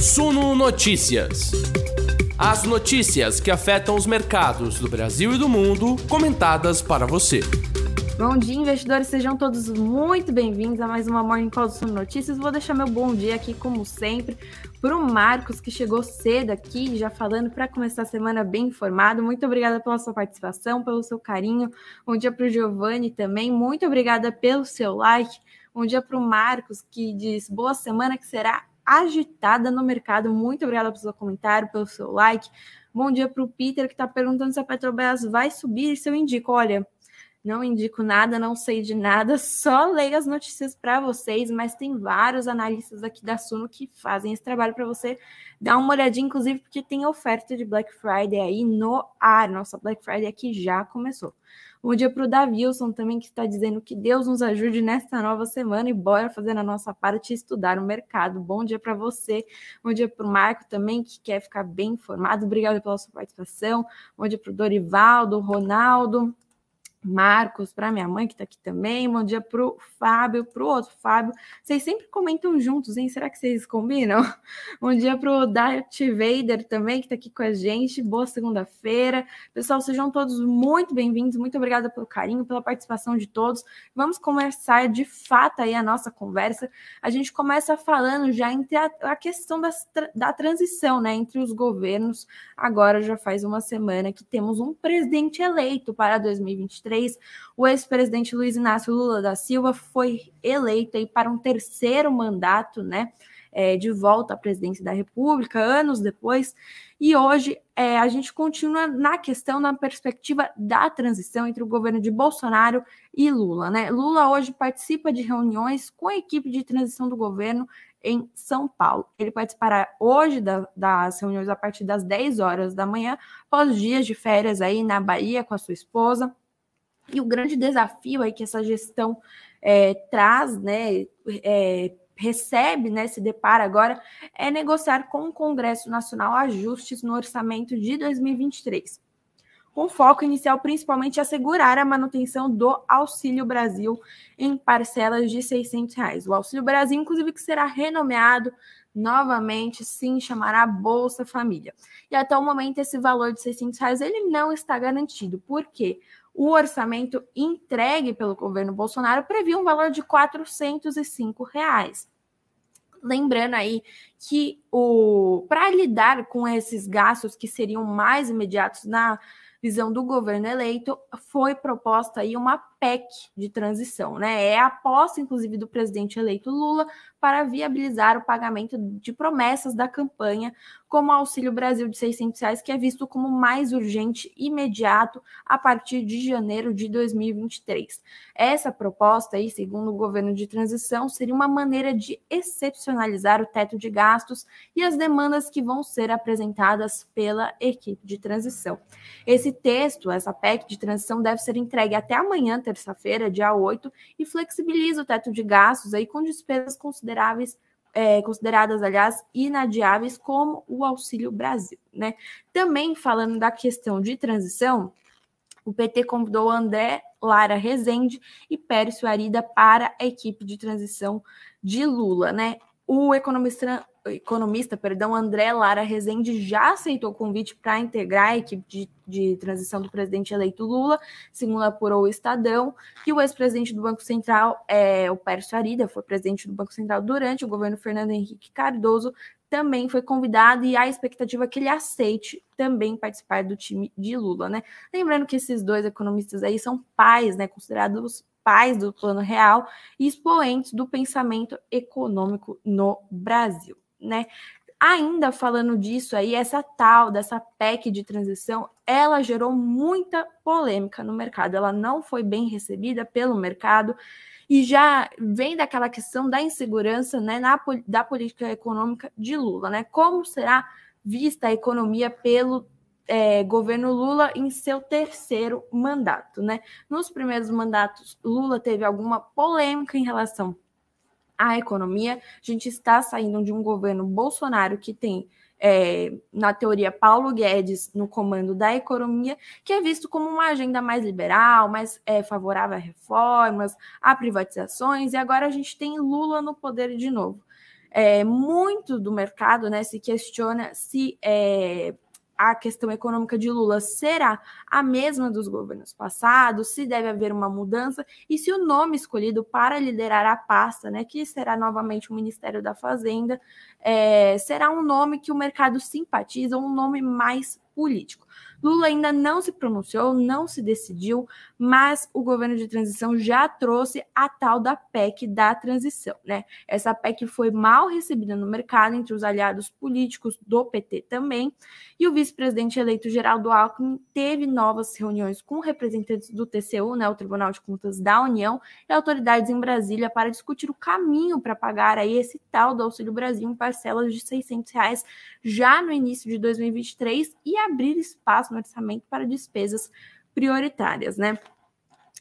Suno Notícias. As notícias que afetam os mercados do Brasil e do mundo, comentadas para você. Bom dia, investidores, sejam todos muito bem-vindos a mais uma Morning Call do Suno Notícias. Vou deixar meu bom dia aqui, como sempre, para o Marcos, que chegou cedo aqui, já falando para começar a semana bem informado. Muito obrigada pela sua participação, pelo seu carinho. Bom dia para o Giovanni também. Muito obrigada pelo seu like. Bom dia para o Marcos, que diz boa semana que será agitada no mercado. Muito obrigada pelo seu comentário, pelo seu like. Bom dia para o Peter, que está perguntando se a Petrobras vai subir. Se eu indico, olha, não indico nada, não sei de nada, só leio as notícias para vocês, mas tem vários analistas aqui da Suno que fazem esse trabalho para você dar uma olhadinha, inclusive porque tem oferta de Black Friday aí no ar. Nossa Black Friday aqui já começou. Bom dia para o Davilson também, que está dizendo que Deus nos ajude nesta nova semana e bora fazer a nossa parte e estudar o mercado. Bom dia para você. Bom dia para o Marco também, que quer ficar bem informado. Obrigado pela sua participação. Bom dia para o Dorivaldo, Ronaldo. Marcos, para minha mãe que está aqui também. Bom dia para o Fábio, para o outro Fábio. Vocês sempre comentam juntos, hein? Será que vocês combinam? Bom dia para o Darth Vader também, que está aqui com a gente. Boa segunda-feira. Pessoal, sejam todos muito bem-vindos. Muito obrigada pelo carinho, pela participação de todos. Vamos começar de fato aí a nossa conversa. A gente começa falando já entre a, a questão das, da transição, né? Entre os governos. Agora já faz uma semana que temos um presidente eleito para 2023 2023, o ex-presidente Luiz Inácio Lula da Silva foi eleito aí para um terceiro mandato, né? É, de volta à presidência da República, anos depois, e hoje é, a gente continua na questão, na perspectiva da transição entre o governo de Bolsonaro e Lula. Né? Lula hoje participa de reuniões com a equipe de transição do governo em São Paulo. Ele participará hoje da, das reuniões a partir das 10 horas da manhã, após dias de férias aí na Bahia com a sua esposa. E o grande desafio aí que essa gestão é, traz, né, é, recebe, né, se depara agora, é negociar com o Congresso Nacional ajustes no orçamento de 2023, com foco inicial principalmente assegurar a manutenção do Auxílio Brasil em parcelas de 600 reais. O Auxílio Brasil, inclusive, que será renomeado novamente, sim, chamará Bolsa Família. E até o momento, esse valor de 600 reais, ele não está garantido. Por quê? O orçamento entregue pelo governo Bolsonaro previa um valor de 405 reais. Lembrando aí que o para lidar com esses gastos que seriam mais imediatos na visão do governo eleito, foi proposta aí uma PEC de transição, né? É a aposta, inclusive, do presidente eleito Lula para viabilizar o pagamento de promessas da campanha, como o Auxílio Brasil de 600 reais, que é visto como mais urgente e imediato a partir de janeiro de 2023. Essa proposta, aí, segundo o governo de transição, seria uma maneira de excepcionalizar o teto de gastos e as demandas que vão ser apresentadas pela equipe de transição. Esse texto, essa PEC de transição, deve ser entregue até amanhã, terça-feira, dia 8, e flexibiliza o teto de gastos aí com despesas consideráveis é, consideradas, aliás, inadiáveis, como o Auxílio Brasil. Né? Também falando da questão de transição, o PT convidou André Lara Rezende e Pércio Arida para a equipe de transição de Lula. Né? O economista economista, perdão, André Lara Rezende já aceitou o convite para integrar a equipe de, de, transição do presidente eleito Lula, segundo apurou o Estadão, que o ex-presidente do Banco Central, é, o Pércio Arida, foi presidente do Banco Central durante o governo Fernando Henrique Cardoso, também foi convidado e a expectativa que ele aceite também participar do time de Lula, né? Lembrando que esses dois economistas aí são pais, né, considerados pais do Plano Real e expoentes do pensamento econômico no Brasil né? Ainda falando disso aí, essa tal dessa PEC de transição, ela gerou muita polêmica no mercado. Ela não foi bem recebida pelo mercado e já vem daquela questão da insegurança, né, na, da política econômica de Lula, né? Como será vista a economia pelo é, governo Lula em seu terceiro mandato, né? Nos primeiros mandatos, Lula teve alguma polêmica em relação a economia. A gente está saindo de um governo Bolsonaro que tem, é, na teoria, Paulo Guedes no comando da economia, que é visto como uma agenda mais liberal, mais é, favorável a reformas, a privatizações, e agora a gente tem Lula no poder de novo. é, muito do mercado né, se questiona se é, a questão econômica de Lula será a mesma dos governos passados, se deve haver uma mudança e se o nome escolhido para liderar a pasta, né, que será novamente o Ministério da Fazenda, é, será um nome que o mercado simpatiza, um nome mais político. Lula ainda não se pronunciou, não se decidiu, mas o governo de transição já trouxe a tal da PEC da transição, né? Essa PEC foi mal recebida no mercado entre os aliados políticos do PT também, e o vice-presidente eleito Geraldo Alckmin teve novas reuniões com representantes do TCU, né, o Tribunal de Contas da União, e autoridades em Brasília para discutir o caminho para pagar aí esse tal do Auxílio Brasil em parcelas de 600 reais já no início de 2023 e abrir espaço no orçamento para despesas prioritárias, né?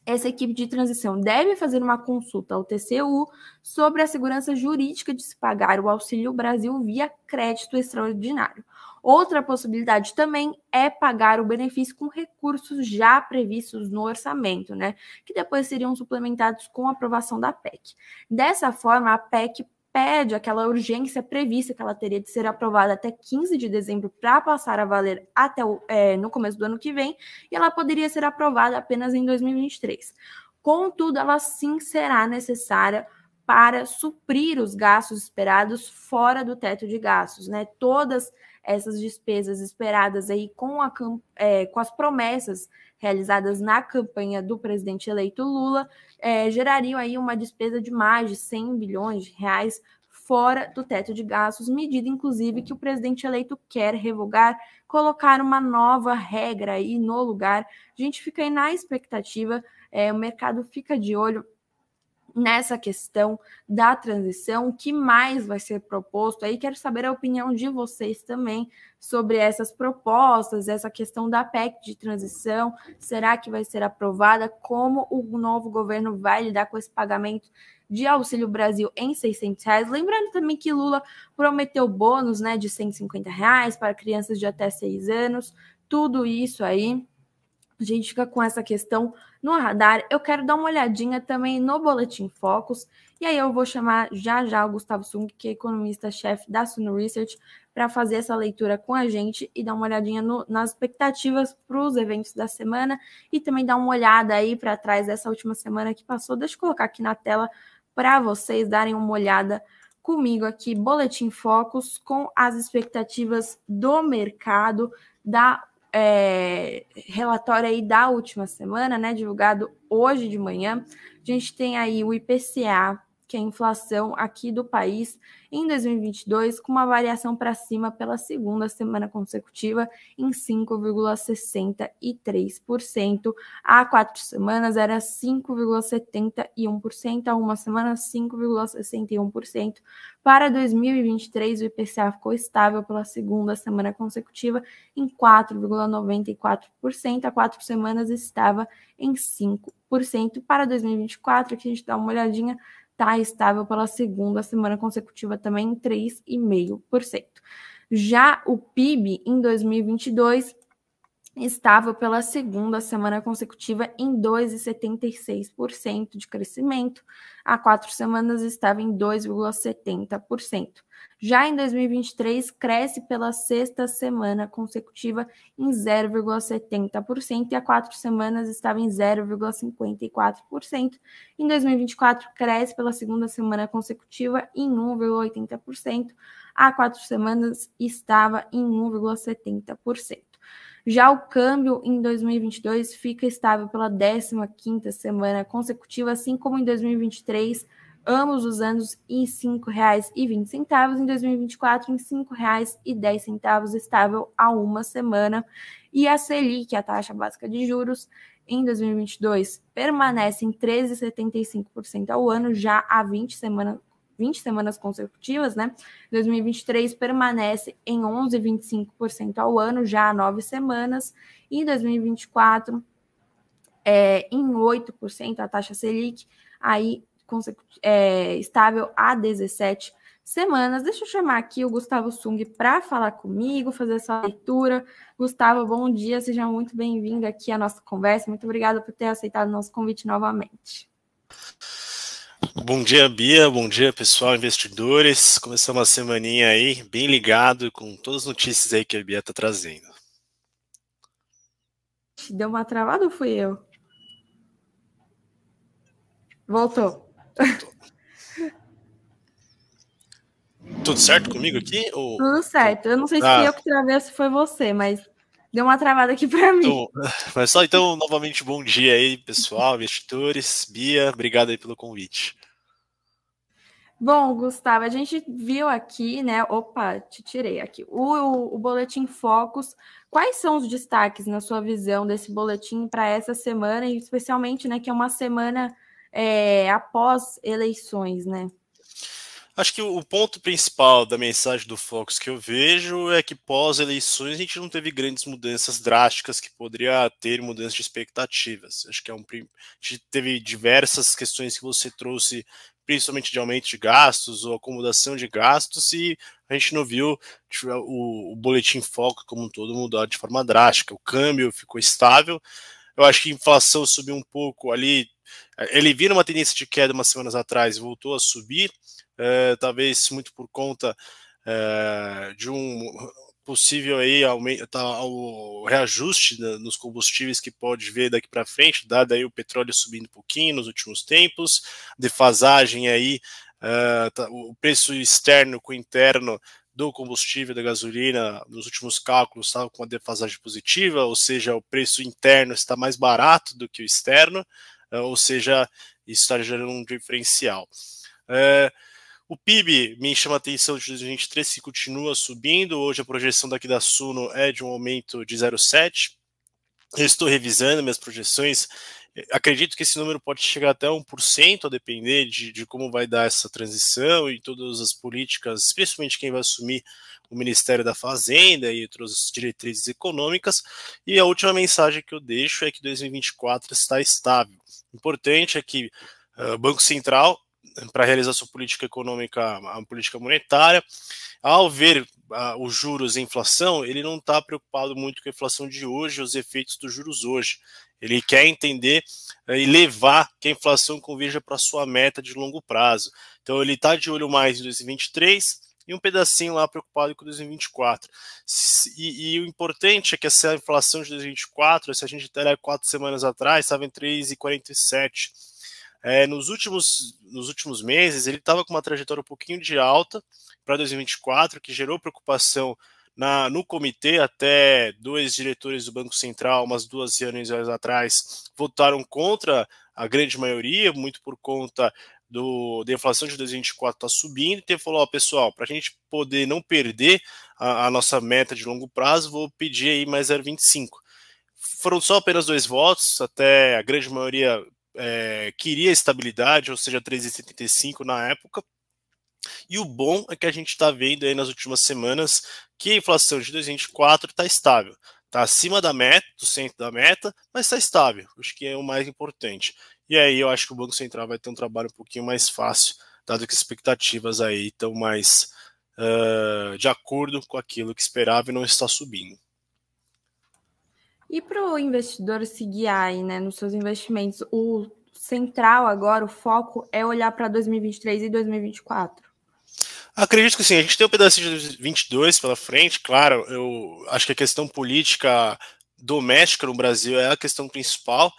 Essa equipe de transição deve fazer uma consulta ao TCU sobre a segurança jurídica de se pagar o Auxílio Brasil via crédito extraordinário. Outra possibilidade também é pagar o benefício com recursos já previstos no orçamento, né? Que depois seriam suplementados com a aprovação da PEC. Dessa forma, a PEC pede aquela urgência prevista que ela teria de ser aprovada até 15 de dezembro para passar a valer até o, é, no começo do ano que vem, e ela poderia ser aprovada apenas em 2023. Contudo, ela sim será necessária para suprir os gastos esperados fora do teto de gastos, né? Todas essas despesas esperadas aí com, a, é, com as promessas realizadas na campanha do presidente eleito Lula é, gerariam aí uma despesa de mais de 100 bilhões de reais fora do teto de gastos, medida inclusive que o presidente eleito quer revogar, colocar uma nova regra aí no lugar. A gente fica aí na expectativa, é, o mercado fica de olho nessa questão da transição, o que mais vai ser proposto aí? Quero saber a opinião de vocês também sobre essas propostas, essa questão da PEC de transição. Será que vai ser aprovada? Como o novo governo vai lidar com esse pagamento de Auxílio Brasil em 600 reais? Lembrando também que Lula prometeu bônus né, de 150 reais para crianças de até 6 anos. Tudo isso aí a gente fica com essa questão no radar. Eu quero dar uma olhadinha também no Boletim Focus. E aí eu vou chamar já já o Gustavo Sung, que é economista-chefe da Suno Research, para fazer essa leitura com a gente e dar uma olhadinha no, nas expectativas para os eventos da semana e também dar uma olhada aí para trás dessa última semana que passou. Deixa eu colocar aqui na tela para vocês darem uma olhada comigo aqui, Boletim Focus, com as expectativas do mercado, da é, relatório aí da última semana, né, divulgado hoje de manhã, a gente tem aí o IPCA, que é a inflação aqui do país em 2022, com uma variação para cima pela segunda semana consecutiva em 5,63%. Há quatro semanas era 5,71%, há uma semana 5,61%. Para 2023, o IPCA ficou estável pela segunda semana consecutiva em 4,94%. Há quatro semanas estava em 5%. Para 2024, aqui a gente dá uma olhadinha está estável pela segunda semana consecutiva também em 3,5%. Já o PIB em 2022 estável pela segunda semana consecutiva em 2,76% de crescimento. Há quatro semanas estava em 2,70%. Já em 2023, cresce pela sexta semana consecutiva em 0,70% e há quatro semanas estava em 0,54%. Em 2024, cresce pela segunda semana consecutiva em 1,80%. Há quatro semanas estava em 1,70%. Já o câmbio em 2022 fica estável pela 15ª semana consecutiva, assim como em 2023, ambos os anos em R$ 5,20, em 2024 em R$ 5,10 estável a uma semana. E a Selic, a taxa básica de juros, em 2022 permanece em 13,75% ao ano, já há 20 semanas 20 semanas consecutivas, né? 2023 permanece em 11,25% ao ano, já há nove semanas, e 2024 é, em 8% a taxa Selic, aí é, estável há 17 semanas. Deixa eu chamar aqui o Gustavo Sung para falar comigo, fazer essa leitura. Gustavo, bom dia, seja muito bem-vindo aqui à nossa conversa. Muito obrigada por ter aceitado o nosso convite novamente. Bom dia, Bia. Bom dia, pessoal, investidores. Começamos uma semaninha aí, bem ligado com todas as notícias aí que a Bia está trazendo. Deu uma travada ou fui eu? Voltou. Tudo certo comigo aqui? Ou... Tudo certo. Eu não sei se ah. eu que travei ou se foi você, mas deu uma travada aqui para mim. Então, mas só então, novamente, bom dia aí, pessoal, investidores. Bia, obrigado aí pelo convite. Bom, Gustavo, a gente viu aqui, né? Opa, te tirei aqui. O, o, Boletim Focus. Quais são os destaques, na sua visão, desse boletim para essa semana, e especialmente, né, que é uma semana é, após eleições, né? Acho que o ponto principal da mensagem do Focus que eu vejo é que pós-eleições a gente não teve grandes mudanças drásticas que poderia ter mudanças de expectativas. Acho que é um, a gente teve diversas questões que você trouxe principalmente de aumento de gastos ou acomodação de gastos, e a gente não viu o, o boletim foco como um todo mudar de forma drástica. O câmbio ficou estável. Eu acho que a inflação subiu um pouco ali. Ele vira uma tendência de queda umas semanas atrás e voltou a subir, é, talvez muito por conta é, de um possível aí aumento, tá, o reajuste nos combustíveis que pode ver daqui para frente, dado aí o petróleo subindo um pouquinho nos últimos tempos, defasagem aí, uh, tá, o preço externo com o interno do combustível da gasolina nos últimos cálculos estava com uma defasagem positiva, ou seja, o preço interno está mais barato do que o externo, ou seja, isso está gerando um diferencial. O PIB me chama a atenção de 2023 que continua subindo. Hoje a projeção daqui da Suno é de um aumento de 0,7. Eu estou revisando minhas projeções. Acredito que esse número pode chegar até 1%, a depender de, de como vai dar essa transição e todas as políticas, principalmente quem vai assumir o Ministério da Fazenda e outras diretrizes econômicas. E a última mensagem que eu deixo é que 2024 está estável. Importante é que o uh, Banco Central para realizar sua política econômica, a política monetária. Ao ver uh, os juros e inflação, ele não está preocupado muito com a inflação de hoje, os efeitos dos juros hoje. Ele quer entender uh, e levar que a inflação converja para sua meta de longo prazo. Então ele está de olho mais em 2023 e um pedacinho lá preocupado com 2024. E, e, o importante é que essa inflação de 2024, se a gente olhar quatro semanas atrás, estava em 3,47 é, nos, últimos, nos últimos meses, ele estava com uma trajetória um pouquinho de alta para 2024, que gerou preocupação na, no comitê, até dois diretores do Banco Central, umas duas reuniões atrás, votaram contra a grande maioria, muito por conta do, da inflação de 2024 está subindo, então falou, ó, pessoal, para a gente poder não perder a, a, nossa meta de longo prazo, vou pedir aí mais 0,25. Foram só apenas dois votos, até a grande maioria é, queria estabilidade, ou seja, 3,75 na época. E o bom é que a gente está vendo aí nas últimas semanas que a inflação de 2024 está estável. Está acima da meta, do centro da meta, mas está estável. Acho que é o mais importante. E aí eu acho que o Banco Central vai ter um trabalho um pouquinho mais fácil, dado que as expectativas aí estão mais uh, de acordo com aquilo que esperava e não está subindo. E para o investidor se guiar aí, né, nos seus investimentos, o central agora, o foco é olhar para 2023 e 2024? Acredito que sim, a gente tem um pedacinho de 2022 pela frente, claro, eu acho que a questão política doméstica no Brasil é a questão principal,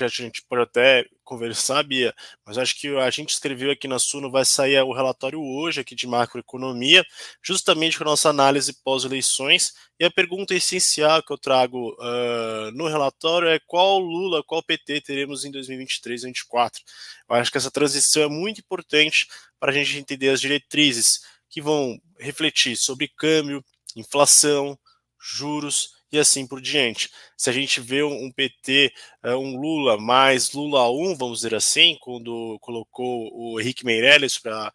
a gente pode até conversar, Bia, mas acho que a gente escreveu aqui na Suno, vai sair o relatório hoje aqui de macroeconomia, justamente com a nossa análise pós-eleições, e a pergunta essencial que eu trago uh, no relatório é qual Lula, qual PT teremos em 2023 e 2024. Eu acho que essa transição é muito importante para a gente entender as diretrizes que vão refletir sobre câmbio, inflação, juros, e assim por diante. Se a gente vê um PT, eh, um Lula mais Lula 1, vamos dizer assim, quando colocou o Henrique Meirelles para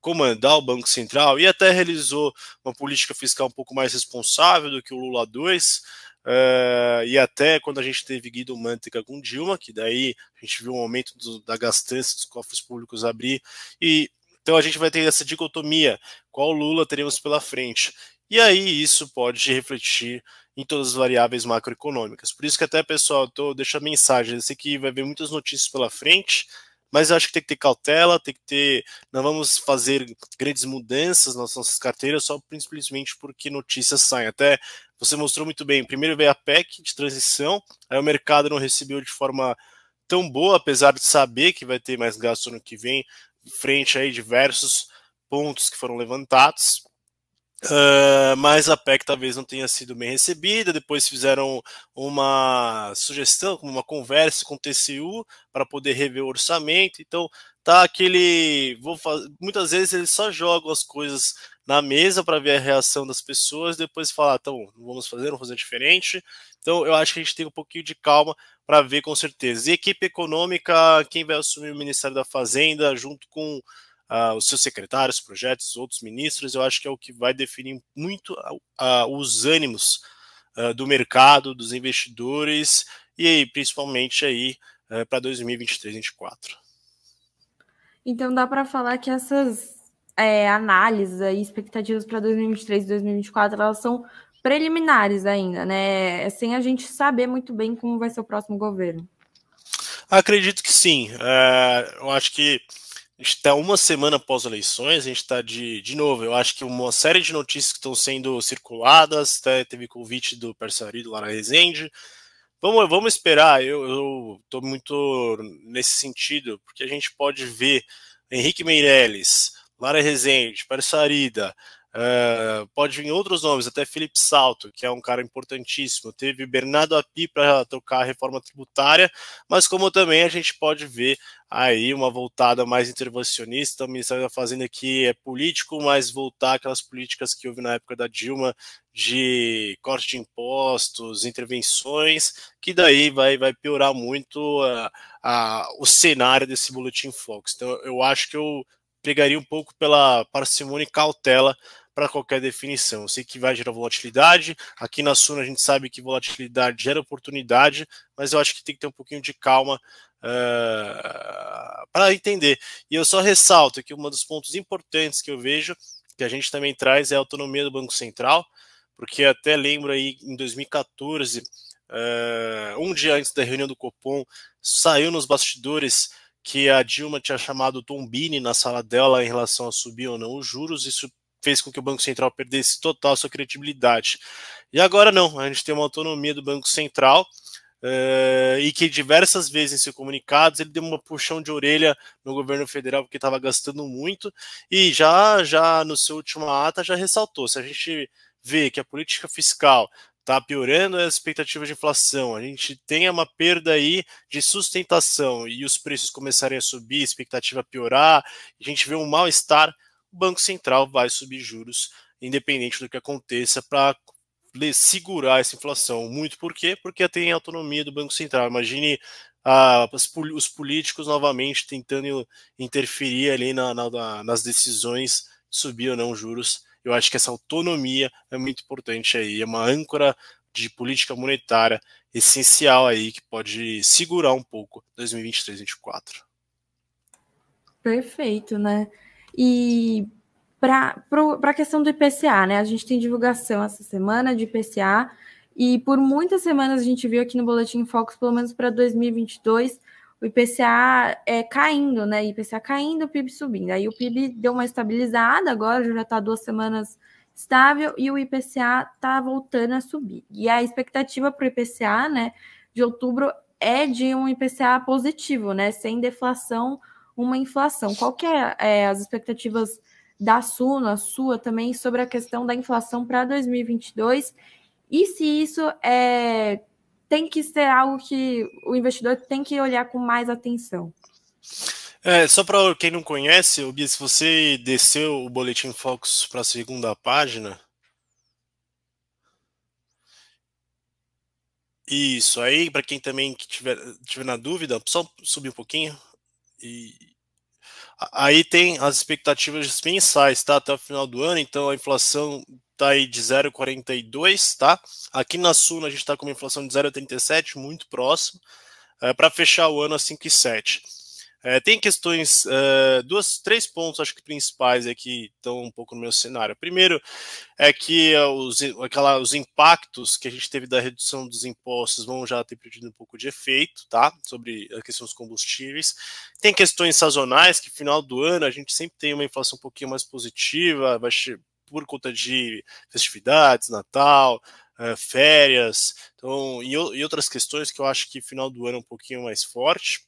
comandar o Banco Central e até realizou uma política fiscal um pouco mais responsável do que o Lula 2, uh, eh, e até quando a gente teve Guido Mantega com Dilma, que daí a gente viu um aumento do, da gastança dos cofres públicos abrir, e então a gente vai ter essa dicotomia, qual Lula teremos pela frente. E aí isso pode refletir em todas as variáveis macroeconômicas. Por isso que até, pessoal, tô, deixo a mensagem, eu sei que vai haver muitas notícias pela frente, mas eu acho que tem que ter cautela, tem que ter. Não vamos fazer grandes mudanças nas nossas carteiras só simplesmente porque notícias saem. Até você mostrou muito bem. Primeiro veio a PEC de transição, aí o mercado não recebeu de forma tão boa, apesar de saber que vai ter mais gasto no que vem, frente aí diversos pontos que foram levantados. Uh, mas a PEC talvez não tenha sido bem recebida. Depois fizeram uma sugestão, uma conversa com o TCU para poder rever o orçamento. Então tá aquele. Vou fazer, muitas vezes eles só jogam as coisas na mesa para ver a reação das pessoas, depois falar, então, não vamos fazer, vamos fazer diferente. Então eu acho que a gente tem um pouquinho de calma para ver com certeza. E equipe econômica, quem vai assumir o Ministério da Fazenda, junto com uh, os seus secretários, projetos, outros ministros, eu acho que é o que vai definir muito uh, os ânimos uh, do mercado, dos investidores e principalmente aí para 2023, 2024. Então dá para falar que essas é, análises e expectativas para 2023 e 2024 elas são preliminares ainda, né? Sem a gente saber muito bem como vai ser o próximo governo. Acredito que sim. É, eu acho que está uma semana após eleições, a gente está de, de novo. Eu acho que uma série de notícias que estão sendo circuladas, até teve convite do Persarido lá na Resende. Vamos, vamos esperar, eu estou muito nesse sentido, porque a gente pode ver Henrique Meirelles, Lara Rezende, Persarida, Uh, pode vir outros nomes, até Felipe Salto, que é um cara importantíssimo. Teve Bernardo Api para tocar a reforma tributária, mas como também a gente pode ver aí uma voltada mais intervencionista, o Ministério da Fazenda que é político, mas voltar aquelas políticas que houve na época da Dilma de corte de impostos, intervenções, que daí vai, vai piorar muito o cenário desse Boletim Fox. Então eu acho que eu pegaria um pouco pela parcimônia e cautela para qualquer definição. Eu sei que vai gerar volatilidade. Aqui na Suna a gente sabe que volatilidade gera oportunidade, mas eu acho que tem que ter um pouquinho de calma uh, eh, para entender. E eu só ressalto que um dos pontos importantes que eu vejo, que a gente também traz, é a autonomia do Banco Central, porque até lembro aí em 2014, uh, eh, um dia antes da reunião do Copom, saiu nos bastidores que a Dilma tinha chamado Tombini na sala dela em relação a subir ou não os juros. Isso fez com que o Banco Central perdesse total sua credibilidade. E agora não, a gente tem uma autonomia do Banco Central uh, e que diversas vezes em seus comunicados ele deu uma puxão de orelha no governo federal porque estava gastando muito e já já no seu último ata já ressaltou, se a gente vê que a política fiscal está piorando as expectativas de inflação, a gente tem uma perda aí de sustentação e os preços começarem a subir, a expectativa piorar, a gente vê um mal-estar o Banco Central vai subir juros, independente do que aconteça, para segurar essa inflação. Muito por quê? Porque tem autonomia do Banco Central. Imagine ah, os políticos novamente tentando interferir ali na, na, nas decisões de subir ou não juros. Eu acho que essa autonomia é muito importante aí, é uma âncora de política monetária essencial aí que pode segurar um pouco 2023 2024. Perfeito, né? E para a questão do IPCA, né? A gente tem divulgação essa semana de IPCA e por muitas semanas a gente viu aqui no Boletim Focus, pelo menos para 2022, o IPCA é caindo, né? IPCA caindo, o PIB subindo. Aí o PIB deu uma estabilizada, agora já está duas semanas estável e o IPCA está voltando a subir. E a expectativa para o IPCA, né, de outubro é de um IPCA positivo, né? Sem deflação uma inflação. Qual que é, é as expectativas da Suna, sua também, sobre a questão da inflação para 2022 e se isso é, tem que ser algo que o investidor tem que olhar com mais atenção? É, só para quem não conhece, Bia, se você desceu o Boletim Focus para a segunda página, Isso, aí para quem também tiver, tiver na dúvida, só subir um pouquinho. E aí tem as expectativas mensais, tá? Até o final do ano, então a inflação tá aí de 0,42, tá? Aqui na Sul a gente está com uma inflação de 0,37, muito próximo, é, para fechar o ano a 5,7. É, tem questões, uh, duas, três pontos, acho que principais aqui estão um pouco no meu cenário. Primeiro é que os, aquela, os impactos que a gente teve da redução dos impostos vão já ter perdido um pouco de efeito, tá? Sobre a questão dos combustíveis. Tem questões sazonais, que final do ano a gente sempre tem uma inflação um pouquinho mais positiva, vai por conta de festividades, Natal, uh, férias, então, e, e outras questões que eu acho que final do ano é um pouquinho mais forte.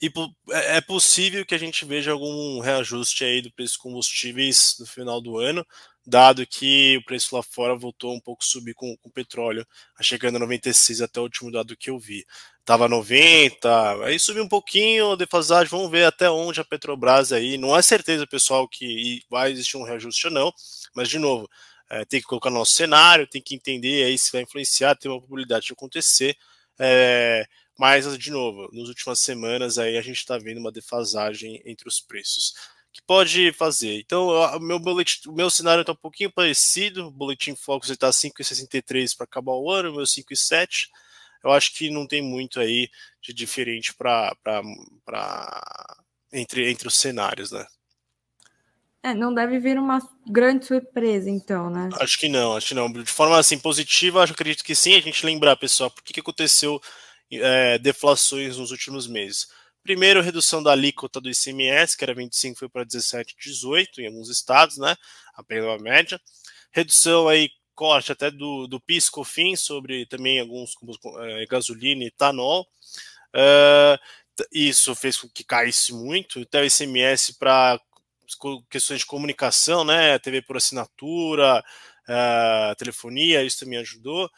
E é, é possível que a gente veja algum reajuste aí do preço dos combustíveis no final do ano, dado que o preço lá fora voltou um pouco subir com, com o petróleo, chegando a 96 até o último dado que eu vi. Tava 90, aí subiu um pouquinho, defasagem, vamos ver até onde a Petrobras aí, não é certeza, pessoal, que vai existir um reajuste ou não, mas de novo, é, tem que colocar no nosso cenário, tem que entender aí se vai influenciar, tem uma probabilidade de acontecer, é, mas, de novo, nas últimas semanas aí a gente está vendo uma defasagem entre os preços. Que pode fazer. Então, o meu, boletim, o meu cenário está um pouquinho parecido. O Boletim Focus está 5,63 para acabar o ano, o meu 5,7. Eu acho que não tem muito aí de diferente para entre, entre os cenários, né? É, não deve vir uma grande surpresa, então, né? Acho que não, acho que não. De forma assim positiva, acho acredito que sim. A gente lembrar, pessoal, por que, que aconteceu é, deflações nos últimos meses. Primeiro, redução da alíquota do ICMS, que era 25, foi para 17, 18 em alguns estados, né? A média. Redução aí, corte até do, do PIS, COFINS, sobre também alguns como é, gasolina e etanol. Uh, isso fez com que caísse muito. Até o ICMS para questões de comunicação, né? TV por assinatura, uh, telefonia, isso também ajudou.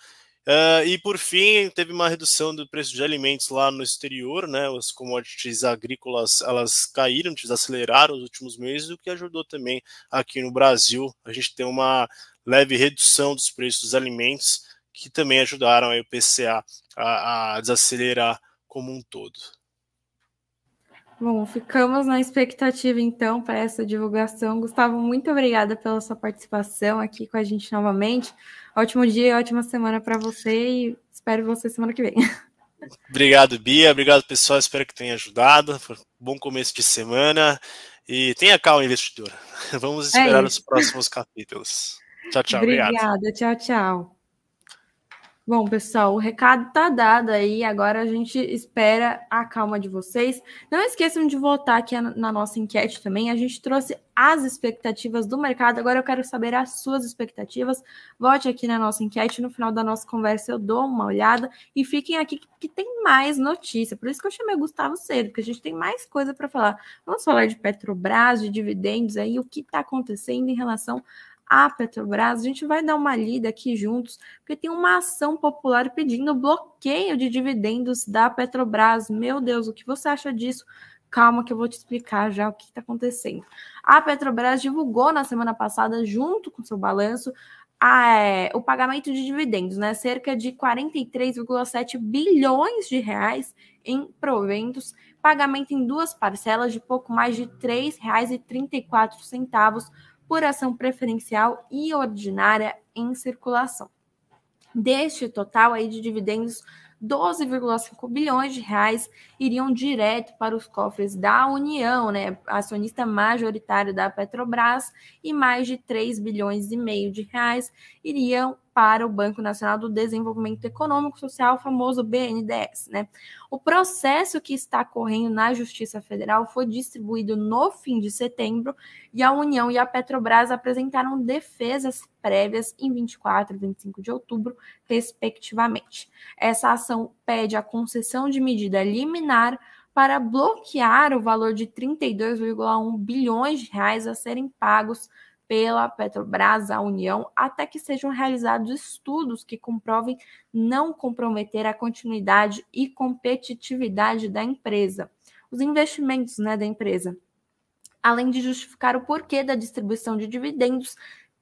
Uh, e por fim, teve uma redução do preço de alimentos lá no exterior, né? As commodities agrícolas elas caíram, desaceleraram nos últimos meses, o que ajudou também aqui no Brasil. A gente tem uma leve redução dos preços dos alimentos, que também ajudaram aí o PCA a, a desacelerar como um todo. Bom, ficamos na expectativa então para essa divulgação. Gustavo, muito obrigada pela sua participação aqui com a gente novamente. Ótimo dia e ótima semana para você e espero você semana que vem. Obrigado, Bia. Obrigado, pessoal. Espero que tenha ajudado. Foi um bom começo de semana. E tenha calma, investidor. Vamos é esperar é os próximos capítulos. Tchau, tchau. Obrigada. Obrigado. Tchau, tchau. Bom, pessoal, o recado tá dado aí. Agora a gente espera a calma de vocês. Não esqueçam de votar aqui na nossa enquete também. A gente trouxe as expectativas do mercado. Agora eu quero saber as suas expectativas. Vote aqui na nossa enquete. No final da nossa conversa eu dou uma olhada. E fiquem aqui que tem mais notícia. Por isso que eu chamei Gustavo cedo, porque a gente tem mais coisa para falar. Vamos falar de Petrobras, de dividendos aí, o que está acontecendo em relação a Petrobras. A gente vai dar uma lida aqui juntos, porque tem uma ação popular pedindo bloqueio de dividendos da Petrobras. Meu Deus, o que você acha disso? Calma que eu vou te explicar já o que está acontecendo. A Petrobras divulgou na semana passada, junto com seu balanço, a, é, o pagamento de dividendos, né? Cerca de 43,7 bilhões de reais em proventos, pagamento em duas parcelas de pouco mais de R$ 3,34 por ação preferencial e ordinária em circulação. Deste total aí de dividendos, 12,5 bilhões de reais iriam direto para os cofres da União, né, acionista majoritário da Petrobras, e mais de 3 bilhões e meio de reais iriam para o Banco Nacional do Desenvolvimento Econômico Social, famoso BNDES. Né? O processo que está correndo na Justiça Federal foi distribuído no fim de setembro e a União e a Petrobras apresentaram defesas prévias em 24 e 25 de outubro, respectivamente. Essa ação pede a concessão de medida liminar para bloquear o valor de 32,1 bilhões de reais a serem pagos pela Petrobras, a União, até que sejam realizados estudos que comprovem não comprometer a continuidade e competitividade da empresa, os investimentos né, da empresa, além de justificar o porquê da distribuição de dividendos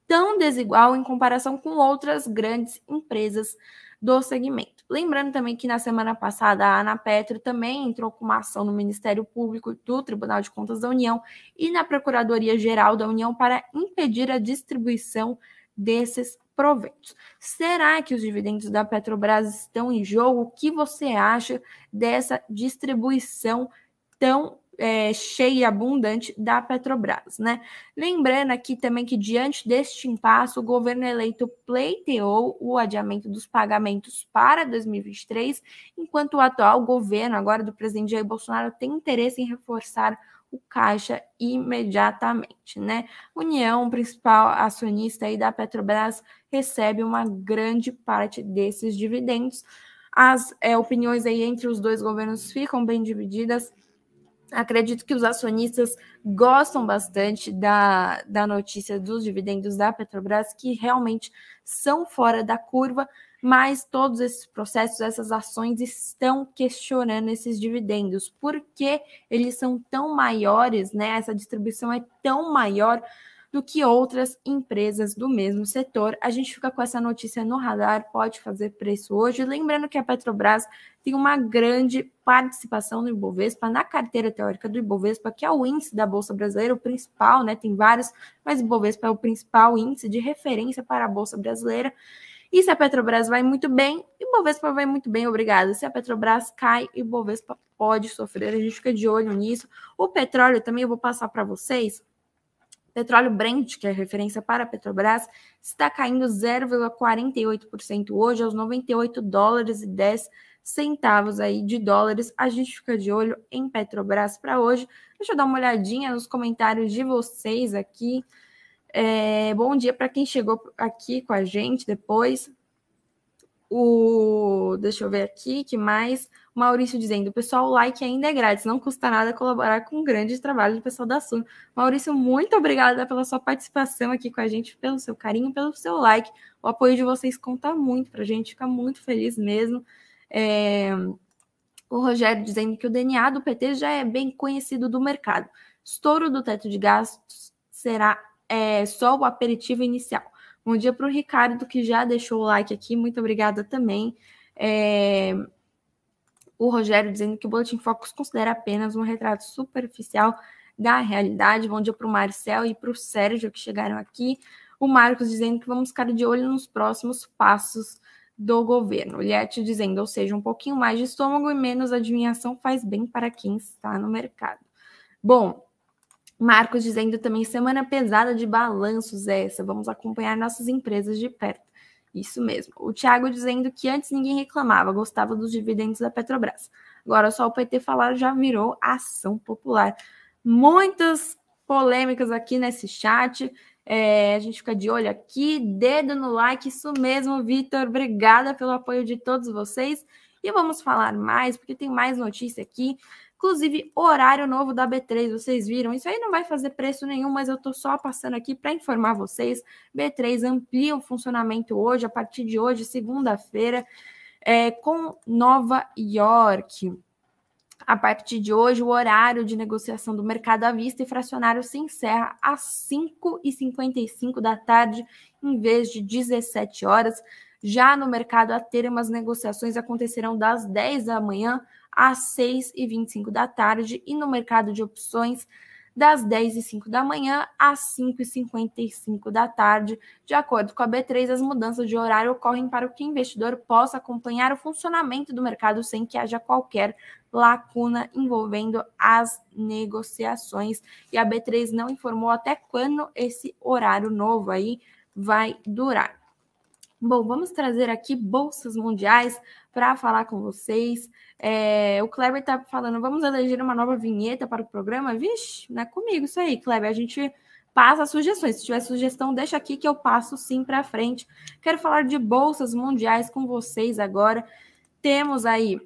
tão desigual em comparação com outras grandes empresas do segmento. Lembrando também que na semana passada a Anapetro também entrou com uma ação no Ministério Público do Tribunal de Contas da União e na Procuradoria Geral da União para impedir a distribuição desses proventos. Será que os dividendos da Petrobras estão em jogo? O que você acha dessa distribuição tão é, cheia e abundante da Petrobras, né? Lembrando aqui também que diante deste impasse, o governo eleito pleiteou o adiamento dos pagamentos para 2023, enquanto o atual governo, agora do presidente Jair Bolsonaro, tem interesse em reforçar o caixa imediatamente, né? União, principal acionista aí da Petrobras, recebe uma grande parte desses dividendos. As é, opiniões aí entre os dois governos ficam bem divididas Acredito que os acionistas gostam bastante da, da notícia dos dividendos da Petrobras, que realmente são fora da curva, mas todos esses processos, essas ações estão questionando esses dividendos. Por que eles são tão maiores, né? Essa distribuição é tão maior do que outras empresas do mesmo setor. A gente fica com essa notícia no radar, pode fazer preço hoje. Lembrando que a Petrobras tem uma grande participação no Ibovespa, na carteira teórica do Ibovespa, que é o índice da Bolsa Brasileira, o principal, né? Tem vários, mas o Ibovespa é o principal índice de referência para a Bolsa Brasileira. E se a Petrobras vai muito bem, Ibovespa vai muito bem, obrigada. Se a Petrobras cai, o Ibovespa pode sofrer, a gente fica de olho nisso. O petróleo também eu vou passar para vocês. Petróleo Brent, que é referência para a Petrobras, está caindo 0,48% hoje aos 98 dólares e 10 centavos aí de dólares. A gente fica de olho em Petrobras para hoje. Deixa eu dar uma olhadinha nos comentários de vocês aqui. É, bom dia para quem chegou aqui com a gente depois. O, deixa eu ver aqui, que mais? Maurício dizendo, pessoal, o like ainda é grátis, não custa nada colaborar com o grande trabalho do pessoal da Sun. Maurício, muito obrigada pela sua participação aqui com a gente, pelo seu carinho, pelo seu like. O apoio de vocês conta muito para a gente, fica muito feliz mesmo. É... O Rogério dizendo que o DNA do PT já é bem conhecido do mercado. Estouro do teto de gastos será é, só o aperitivo inicial. Bom dia para o Ricardo, que já deixou o like aqui. Muito obrigada também. É o Rogério dizendo que o Boletim Focus considera apenas um retrato superficial da realidade. Bom dia para o Marcel e para o Sérgio que chegaram aqui. O Marcos dizendo que vamos ficar de olho nos próximos passos do governo. Liette dizendo, ou seja, um pouquinho mais de estômago e menos adivinhação faz bem para quem está no mercado. Bom, Marcos dizendo também semana pesada de balanços essa. Vamos acompanhar nossas empresas de perto. Isso mesmo. O Thiago dizendo que antes ninguém reclamava, gostava dos dividendos da Petrobras. Agora só o PT falar já virou ação popular. Muitas polêmicas aqui nesse chat. É, a gente fica de olho aqui, dedo no like, isso mesmo, Vitor. Obrigada pelo apoio de todos vocês. E vamos falar mais, porque tem mais notícia aqui. Inclusive, horário novo da B3, vocês viram? Isso aí não vai fazer preço nenhum, mas eu tô só passando aqui para informar vocês. B3 amplia o funcionamento hoje, a partir de hoje, segunda-feira, é, com Nova York. A partir de hoje, o horário de negociação do mercado à vista e fracionário se encerra às 5h55 da tarde, em vez de 17 horas. Já no mercado a termo, as negociações acontecerão das 10 da manhã às 6 e 25 da tarde e no mercado de opções das 10 e 5 da manhã às 5 e 55 da tarde. De acordo com a B3, as mudanças de horário ocorrem para que o investidor possa acompanhar o funcionamento do mercado sem que haja qualquer lacuna envolvendo as negociações. E a B3 não informou até quando esse horário novo aí vai durar. Bom, vamos trazer aqui bolsas mundiais para falar com vocês. É, o Kleber está falando, vamos eleger uma nova vinheta para o programa? Vixe, não é comigo isso aí, Kleber. A gente passa sugestões. Se tiver sugestão, deixa aqui que eu passo sim para frente. Quero falar de bolsas mundiais com vocês agora. Temos aí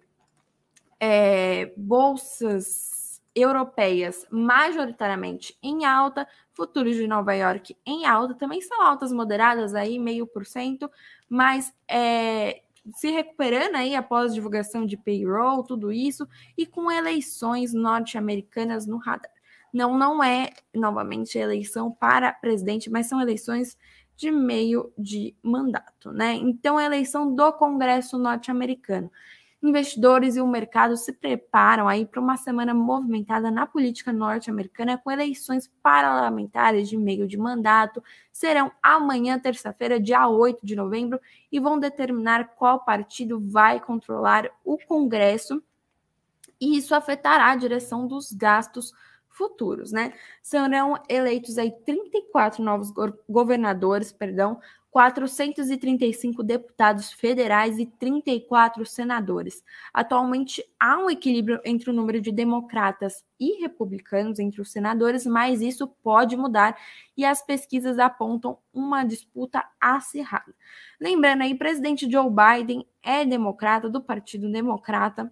é, bolsas europeias majoritariamente em alta, futuros de Nova York em alta, também são altas moderadas aí, meio por cento, mas é, se recuperando aí após divulgação de payroll, tudo isso, e com eleições norte-americanas no radar. Não, não é novamente eleição para presidente, mas são eleições de meio de mandato, né? Então, a eleição do Congresso norte-americano investidores e o mercado se preparam aí para uma semana movimentada na política norte-americana com eleições parlamentares de meio de mandato. Serão amanhã, terça-feira, dia 8 de novembro, e vão determinar qual partido vai controlar o Congresso. e isso afetará a direção dos gastos futuros, né? Serão eleitos aí 34 novos governadores, perdão, 435 deputados federais e 34 senadores. Atualmente há um equilíbrio entre o número de democratas e republicanos entre os senadores, mas isso pode mudar e as pesquisas apontam uma disputa acirrada. Lembrando aí, presidente Joe Biden é democrata do Partido Democrata.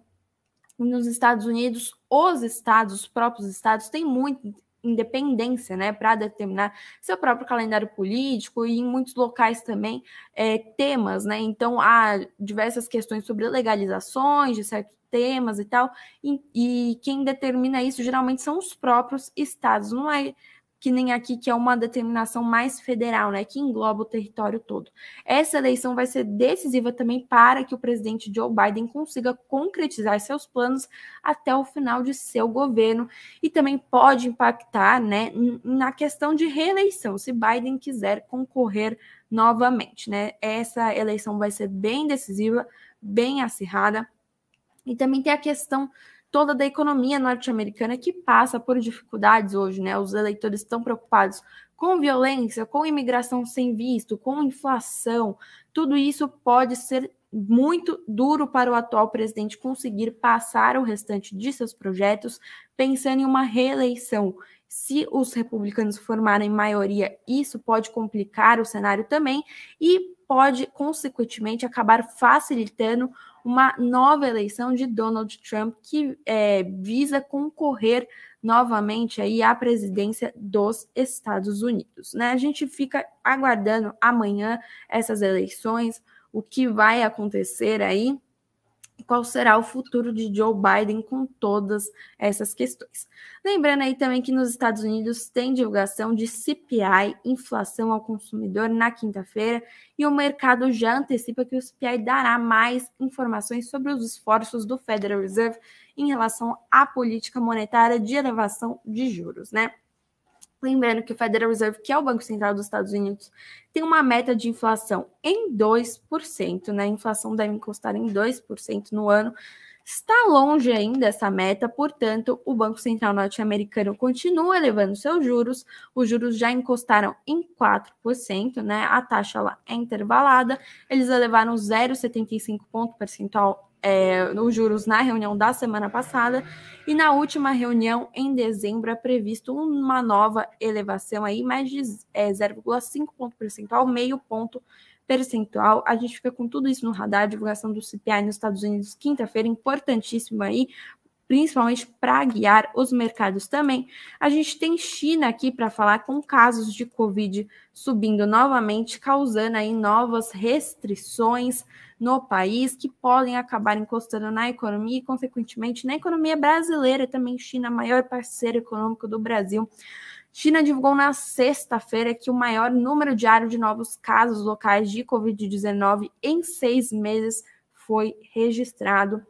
Nos Estados Unidos, os estados, os próprios estados, têm muito independência, né, para determinar seu próprio calendário político e em muitos locais também é, temas, né? Então há diversas questões sobre legalizações de certos temas e tal, e, e quem determina isso geralmente são os próprios estados, não é que nem aqui, que é uma determinação mais federal, né, que engloba o território todo. Essa eleição vai ser decisiva também para que o presidente Joe Biden consiga concretizar seus planos até o final de seu governo e também pode impactar, né, na questão de reeleição, se Biden quiser concorrer novamente, né? Essa eleição vai ser bem decisiva, bem acirrada. E também tem a questão toda da economia norte-americana que passa por dificuldades hoje, né? Os eleitores estão preocupados com violência, com imigração sem visto, com inflação. Tudo isso pode ser muito duro para o atual presidente conseguir passar o restante de seus projetos, pensando em uma reeleição. Se os republicanos formarem maioria, isso pode complicar o cenário também e pode, consequentemente, acabar facilitando uma nova eleição de Donald Trump que é, visa concorrer novamente aí à presidência dos Estados Unidos. Né? A gente fica aguardando amanhã essas eleições, o que vai acontecer aí qual será o futuro de Joe Biden com todas essas questões. Lembrando aí também que nos Estados Unidos tem divulgação de CPI, inflação ao consumidor, na quinta-feira, e o mercado já antecipa que o CPI dará mais informações sobre os esforços do Federal Reserve em relação à política monetária de elevação de juros, né? Lembrando que o Federal Reserve, que é o Banco Central dos Estados Unidos, tem uma meta de inflação em 2%, né? A inflação deve encostar em 2% no ano. Está longe ainda essa meta, portanto, o Banco Central norte-americano continua elevando seus juros. Os juros já encostaram em 4%, né? A taxa lá é intervalada. Eles elevaram 0,75 ponto percentual é, nos juros na reunião da semana passada e na última reunião em dezembro é previsto uma nova elevação aí mais de é, 0,5 ponto percentual, meio ponto percentual. A gente fica com tudo isso no radar, divulgação do CPI nos Estados Unidos quinta-feira, importantíssimo aí, principalmente para guiar os mercados também. A gente tem China aqui para falar com casos de Covid subindo novamente, causando aí novas restrições no país que podem acabar encostando na economia e, consequentemente, na economia brasileira também. China, maior parceiro econômico do Brasil. China divulgou na sexta-feira que o maior número diário de novos casos locais de Covid-19 em seis meses foi registrado.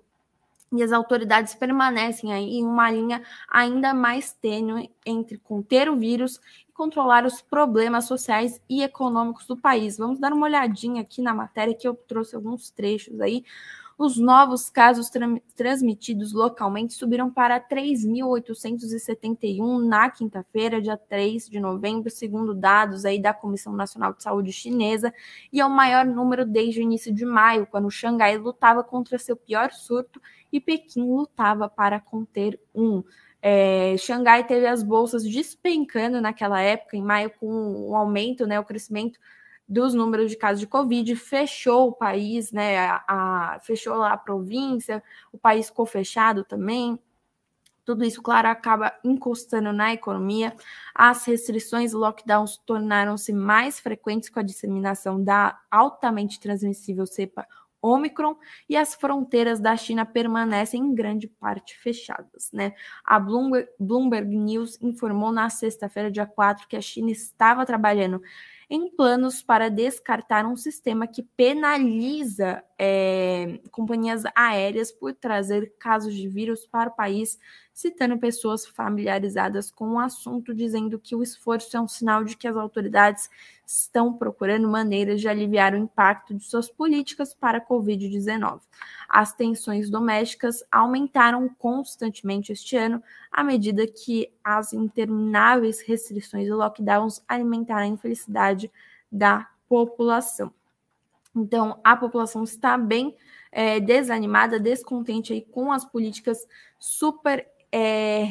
E as autoridades permanecem aí em uma linha ainda mais tênue entre conter o vírus controlar os problemas sociais e econômicos do país. Vamos dar uma olhadinha aqui na matéria que eu trouxe alguns trechos aí. Os novos casos tra transmitidos localmente subiram para 3.871 na quinta-feira, dia 3 de novembro, segundo dados aí da Comissão Nacional de Saúde Chinesa, e é o maior número desde o início de maio, quando Xangai lutava contra seu pior surto e Pequim lutava para conter um. É, Xangai teve as bolsas despencando naquela época, em maio, com o aumento, né, o crescimento dos números de casos de Covid, fechou o país, né, a, a, fechou lá a província, o país ficou fechado também. Tudo isso, claro, acaba encostando na economia. As restrições lockdowns tornaram-se mais frequentes com a disseminação da altamente transmissível cepa Omicron e as fronteiras da China permanecem em grande parte fechadas. Né? A Bloomberg, Bloomberg News informou na sexta-feira, dia 4, que a China estava trabalhando em planos para descartar um sistema que penaliza é, companhias aéreas por trazer casos de vírus para o país citando pessoas familiarizadas com o assunto, dizendo que o esforço é um sinal de que as autoridades estão procurando maneiras de aliviar o impacto de suas políticas para a Covid-19. As tensões domésticas aumentaram constantemente este ano, à medida que as intermináveis restrições e lockdowns alimentaram a infelicidade da população. Então, a população está bem é, desanimada, descontente aí com as políticas super é,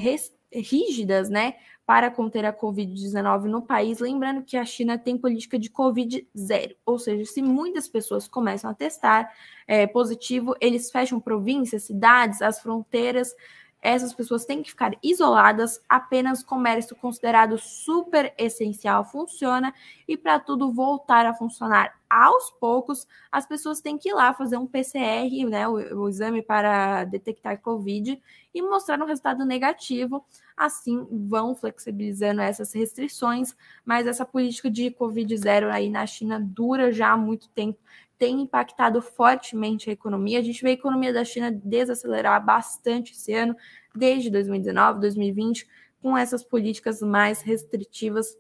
rígidas, né, para conter a Covid-19 no país. Lembrando que a China tem política de Covid zero, ou seja, se muitas pessoas começam a testar é, positivo, eles fecham províncias, cidades, as fronteiras essas pessoas têm que ficar isoladas, apenas comércio considerado super essencial funciona e para tudo voltar a funcionar aos poucos, as pessoas têm que ir lá fazer um PCR, né, o, o exame para detectar COVID e mostrar um resultado negativo. Assim, vão flexibilizando essas restrições, mas essa política de Covid zero aí na China dura já há muito tempo tem impactado fortemente a economia. A gente vê a economia da China desacelerar bastante esse ano, desde 2019, 2020, com essas políticas mais restritivas.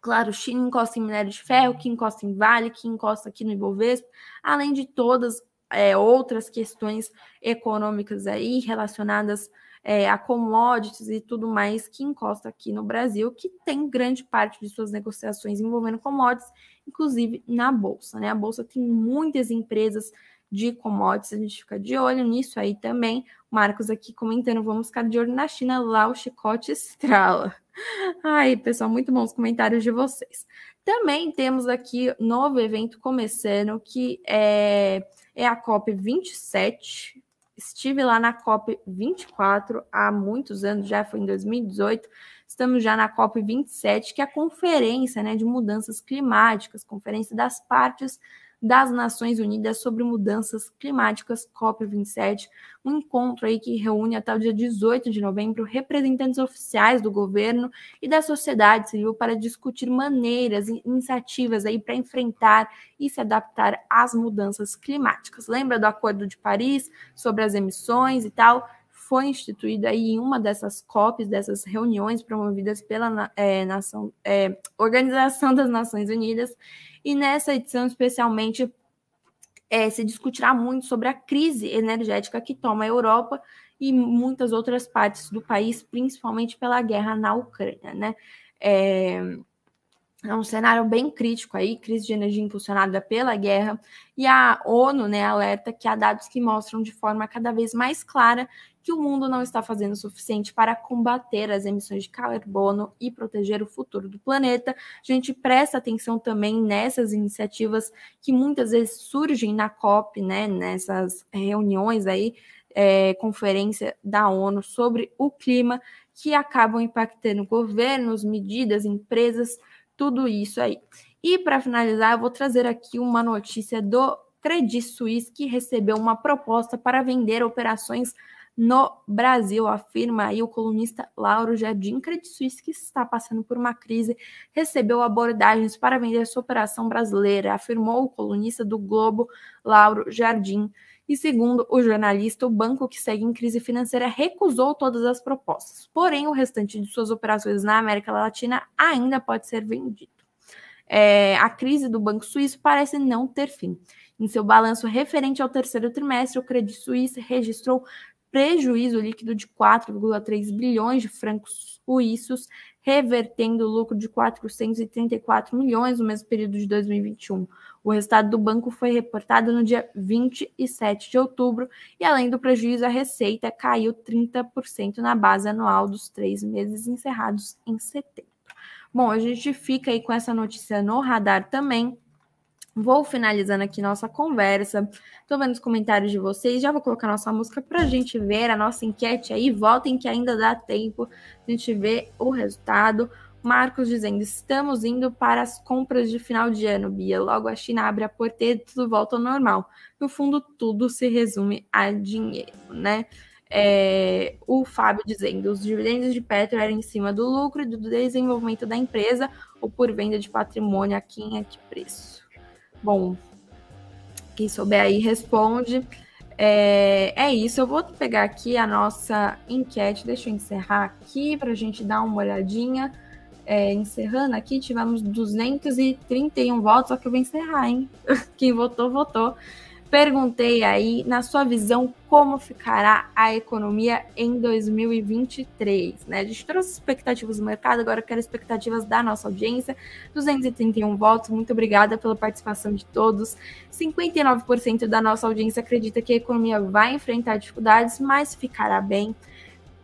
Claro, China encosta em minério de ferro, que encosta em Vale, que encosta aqui no Ibovespa, além de todas é, outras questões econômicas aí relacionadas é, a commodities e tudo mais que encosta aqui no Brasil, que tem grande parte de suas negociações envolvendo commodities, inclusive na Bolsa. Né? A Bolsa tem muitas empresas de commodities, a gente fica de olho nisso aí também. Marcos aqui comentando, vamos ficar de olho na China, lá o chicote estrala. Ai, pessoal, muito bons comentários de vocês. Também temos aqui novo evento começando, que é, é a COP 27, Estive lá na COP 24 há muitos anos, já foi em 2018. Estamos já na COP 27, que é a conferência né, de mudanças climáticas, conferência das partes das Nações Unidas sobre Mudanças Climáticas, COP27, um encontro aí que reúne até o dia 18 de novembro representantes oficiais do governo e da sociedade civil para discutir maneiras e iniciativas aí para enfrentar e se adaptar às mudanças climáticas. Lembra do Acordo de Paris sobre as emissões e tal? Foi instituído aí em uma dessas COPs, dessas reuniões promovidas pela é, nação, é, Organização das Nações Unidas, e nessa edição, especialmente, é, se discutirá muito sobre a crise energética que toma a Europa e muitas outras partes do país, principalmente pela guerra na Ucrânia, né? É, um cenário bem crítico aí, crise de energia impulsionada pela guerra, e a ONU né, alerta que há dados que mostram de forma cada vez mais clara que o mundo não está fazendo o suficiente para combater as emissões de carbono e proteger o futuro do planeta. A gente presta atenção também nessas iniciativas que muitas vezes surgem na COP, né, nessas reuniões aí, é, conferência da ONU sobre o clima, que acabam impactando governos, medidas, empresas, tudo isso aí. E para finalizar, eu vou trazer aqui uma notícia do Credit Suisse que recebeu uma proposta para vender operações no Brasil, afirma aí o colunista Lauro Jardim. Credit Suisse, que está passando por uma crise, recebeu abordagens para vender sua operação brasileira, afirmou o colunista do Globo, Lauro Jardim. E segundo o jornalista, o banco que segue em crise financeira recusou todas as propostas. Porém, o restante de suas operações na América Latina ainda pode ser vendido. É, a crise do Banco Suíço parece não ter fim. Em seu balanço referente ao terceiro trimestre, o Credit Suisse registrou prejuízo líquido de 4,3 bilhões de francos suíços, revertendo o lucro de 434 milhões no mesmo período de 2021. O resultado do banco foi reportado no dia 27 de outubro e, além do prejuízo, a receita caiu 30% na base anual dos três meses encerrados em setembro. Bom, a gente fica aí com essa notícia no radar também. Vou finalizando aqui nossa conversa. Tô vendo os comentários de vocês. Já vou colocar nossa música para a gente ver a nossa enquete aí. Voltem que ainda dá tempo a gente ver o resultado. Marcos dizendo: estamos indo para as compras de final de ano, Bia. Logo a China abre a porteira e tudo volta ao normal. No fundo, tudo se resume a dinheiro, né? É, o Fábio dizendo: os dividendos de Petro eram em cima do lucro e do desenvolvimento da empresa ou por venda de patrimônio a quem é que preço? Bom, quem souber aí responde. É, é isso, eu vou pegar aqui a nossa enquete, deixa eu encerrar aqui para a gente dar uma olhadinha. É, encerrando aqui, tivemos 231 votos, só que eu vou encerrar, hein? Quem votou, votou. Perguntei aí, na sua visão, como ficará a economia em 2023, né? A gente trouxe expectativas do mercado, agora eu quero expectativas da nossa audiência. 231 votos, muito obrigada pela participação de todos. 59% da nossa audiência acredita que a economia vai enfrentar dificuldades, mas ficará bem.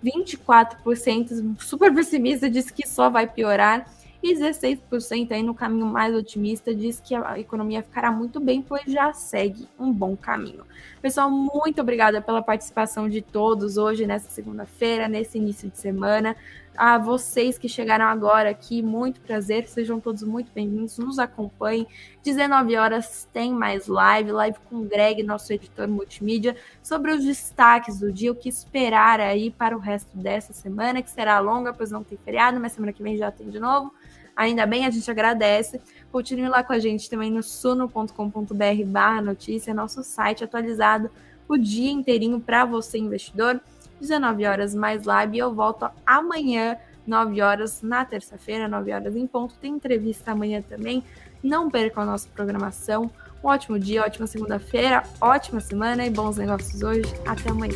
24% super pessimista diz que só vai piorar e 16% aí no caminho mais otimista diz que a economia ficará muito bem, pois já segue um bom caminho. Pessoal, muito obrigada pela participação de todos hoje, nessa segunda-feira, nesse início de semana. A vocês que chegaram agora aqui, muito prazer, sejam todos muito bem-vindos, nos acompanhem. 19 horas tem mais live, live com o Greg, nosso editor multimídia, sobre os destaques do dia, o que esperar aí para o resto dessa semana, que será longa, pois não tem feriado, mas semana que vem já tem de novo. Ainda bem, a gente agradece. Continue lá com a gente também no suno.com.br barra notícia, nosso site atualizado o dia inteirinho para você, investidor. 19 horas mais live e eu volto amanhã, 9 horas na terça-feira, 9 horas em ponto. Tem entrevista amanhã também. Não percam a nossa programação. Um ótimo dia, ótima segunda-feira, ótima semana e bons negócios hoje. Até amanhã.